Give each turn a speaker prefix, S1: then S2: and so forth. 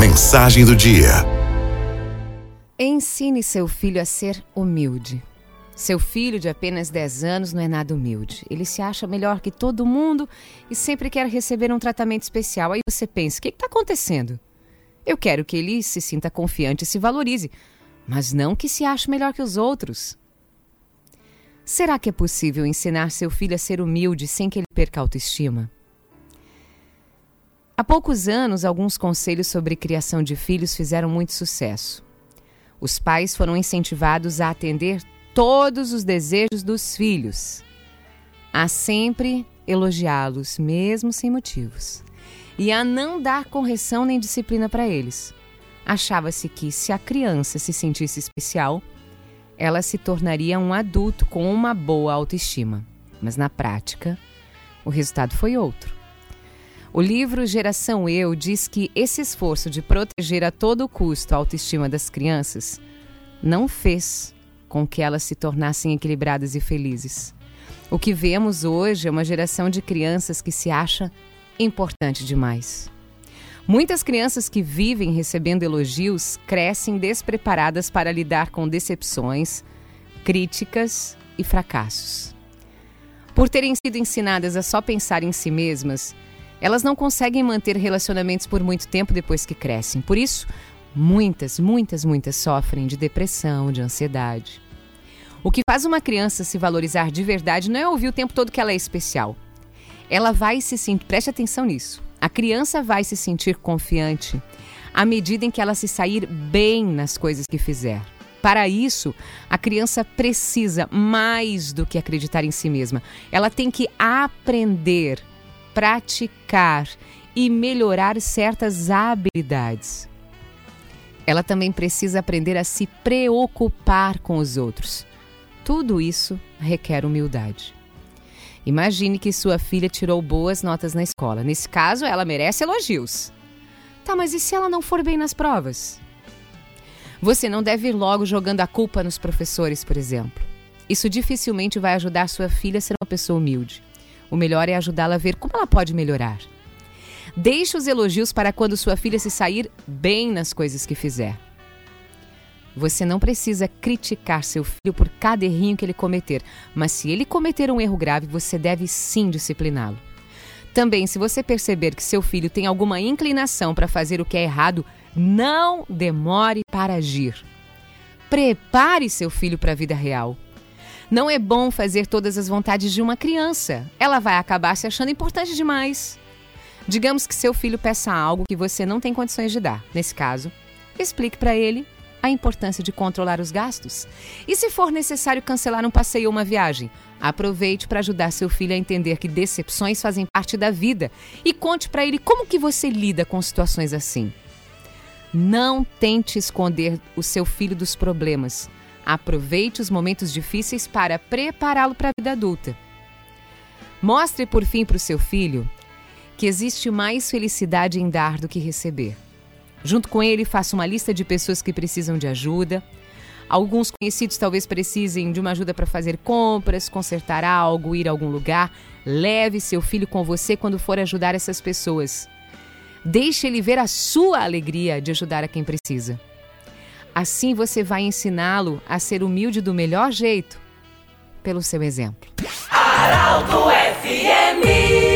S1: Mensagem do dia.
S2: Ensine seu filho a ser humilde. Seu filho de apenas 10 anos não é nada humilde. Ele se acha melhor que todo mundo e sempre quer receber um tratamento especial. Aí você pensa: o que está acontecendo? Eu quero que ele se sinta confiante e se valorize, mas não que se ache melhor que os outros. Será que é possível ensinar seu filho a ser humilde sem que ele perca a autoestima? Há poucos anos, alguns conselhos sobre criação de filhos fizeram muito sucesso. Os pais foram incentivados a atender todos os desejos dos filhos, a sempre elogiá-los, mesmo sem motivos, e a não dar correção nem disciplina para eles. Achava-se que, se a criança se sentisse especial, ela se tornaria um adulto com uma boa autoestima. Mas na prática, o resultado foi outro. O livro Geração Eu diz que esse esforço de proteger a todo custo a autoestima das crianças não fez com que elas se tornassem equilibradas e felizes. O que vemos hoje é uma geração de crianças que se acha importante demais. Muitas crianças que vivem recebendo elogios crescem despreparadas para lidar com decepções, críticas e fracassos. Por terem sido ensinadas a só pensar em si mesmas, elas não conseguem manter relacionamentos por muito tempo depois que crescem. Por isso, Muitas, muitas, muitas sofrem de depressão, de ansiedade. O que faz uma criança se valorizar de verdade não é ouvir o tempo todo que ela é especial. Ela vai se sentir, preste atenção nisso. A criança vai se sentir confiante à medida em que ela se sair bem nas coisas que fizer. Para isso, a criança precisa mais do que acreditar em si mesma. Ela tem que aprender, praticar e melhorar certas habilidades ela também precisa aprender a se preocupar com os outros. Tudo isso requer humildade. Imagine que sua filha tirou boas notas na escola. Nesse caso, ela merece elogios. Tá, mas e se ela não for bem nas provas? Você não deve ir logo jogando a culpa nos professores, por exemplo. Isso dificilmente vai ajudar sua filha a ser uma pessoa humilde. O melhor é ajudá-la a ver como ela pode melhorar. Deixe os elogios para quando sua filha se sair bem nas coisas que fizer. Você não precisa criticar seu filho por cada errinho que ele cometer, mas se ele cometer um erro grave, você deve sim discipliná-lo. Também, se você perceber que seu filho tem alguma inclinação para fazer o que é errado, não demore para agir. Prepare seu filho para a vida real. Não é bom fazer todas as vontades de uma criança. Ela vai acabar se achando importante demais. Digamos que seu filho peça algo que você não tem condições de dar. Nesse caso, explique para ele a importância de controlar os gastos. E se for necessário cancelar um passeio ou uma viagem, aproveite para ajudar seu filho a entender que decepções fazem parte da vida e conte para ele como que você lida com situações assim. Não tente esconder o seu filho dos problemas. Aproveite os momentos difíceis para prepará-lo para a vida adulta. Mostre por fim para o seu filho que existe mais felicidade em dar do que receber. Junto com ele, faça uma lista de pessoas que precisam de ajuda. Alguns conhecidos talvez precisem de uma ajuda para fazer compras, consertar algo, ir a algum lugar. Leve seu filho com você quando for ajudar essas pessoas. Deixe ele ver a sua alegria de ajudar a quem precisa. Assim você vai ensiná-lo a ser humilde do melhor jeito, pelo seu exemplo. Araldo FMI.